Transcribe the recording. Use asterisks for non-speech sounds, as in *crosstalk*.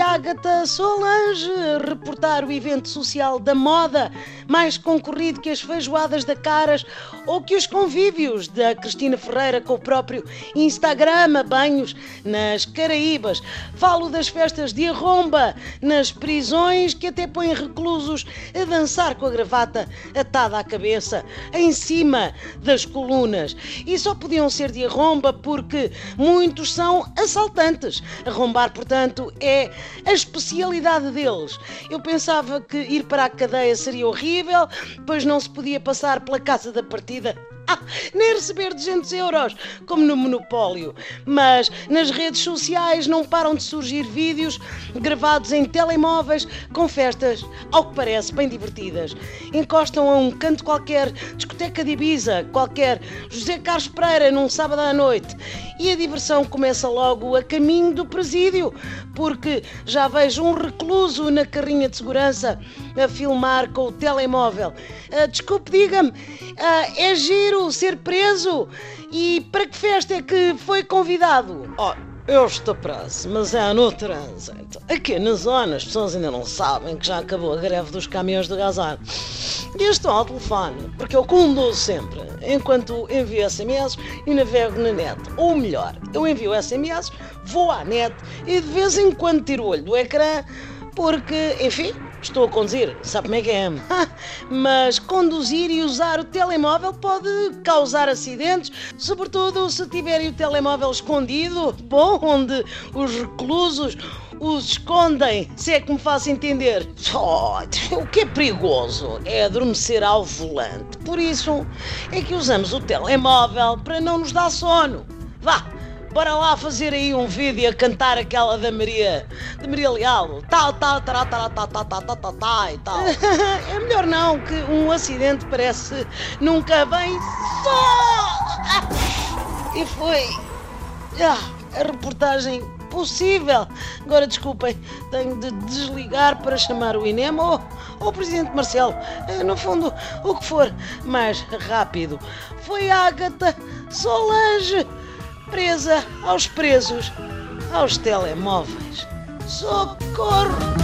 Agatha Solange reportar o evento social da moda mais concorrido que as feijoadas da Caras ou que os convívios da Cristina Ferreira com o próprio Instagram a banhos nas Caraíbas. Falo das festas de arromba nas prisões que até põem reclusos a dançar com a gravata atada à cabeça em cima das colunas. E só podiam ser de arromba porque muitos são assaltantes. Arrombar, portanto, é a especialidade deles. Eu pensava que ir para a cadeia seria horrível, pois não se podia passar pela casa da partida *laughs* nem receber 200 euros, como no Monopólio. Mas nas redes sociais não param de surgir vídeos gravados em telemóveis com festas, ao que parece, bem divertidas. Encostam a um canto qualquer, discoteca de Ibiza, qualquer José Carlos Pereira num sábado à noite. E a diversão começa logo a caminho do presídio, porque já vejo um recluso na carrinha de segurança a filmar com o telemóvel. Uh, desculpe, diga-me, uh, é giro ser preso? E para que festa é que foi convidado? Oh, eu estou preso, mas é no trânsito. Aqui na zona as pessoas ainda não sabem que já acabou a greve dos caminhões de gazar. E estou ao telefone, porque eu conduzo sempre, enquanto envio SMS e navego na net. Ou melhor, eu envio SMS, vou à net e de vez em quando tiro o olho do ecrã, porque, enfim, Estou a conduzir, sabe como é que é? *laughs* Mas conduzir e usar o telemóvel pode causar acidentes, sobretudo se tiverem o telemóvel escondido, bom, onde os reclusos os escondem, se é que me faço entender. Oh, o que é perigoso é adormecer ao volante. Por isso é que usamos o telemóvel para não nos dar sono. Vá, Bora lá fazer aí um vídeo a cantar aquela da Maria, de Maria Leal. Tal, tal, tará, tará, tal, tal, tal, tal, tal, e tal. *laughs* é melhor não, que um acidente parece nunca vem só. *laughs* E foi ah, a reportagem possível. Agora desculpem, tenho de desligar para chamar o INEM ou, ou o Presidente Marcelo. Eh, no fundo, o que for mais rápido. Foi Ágata Solange presa aos presos, aos telemóveis. Socorro!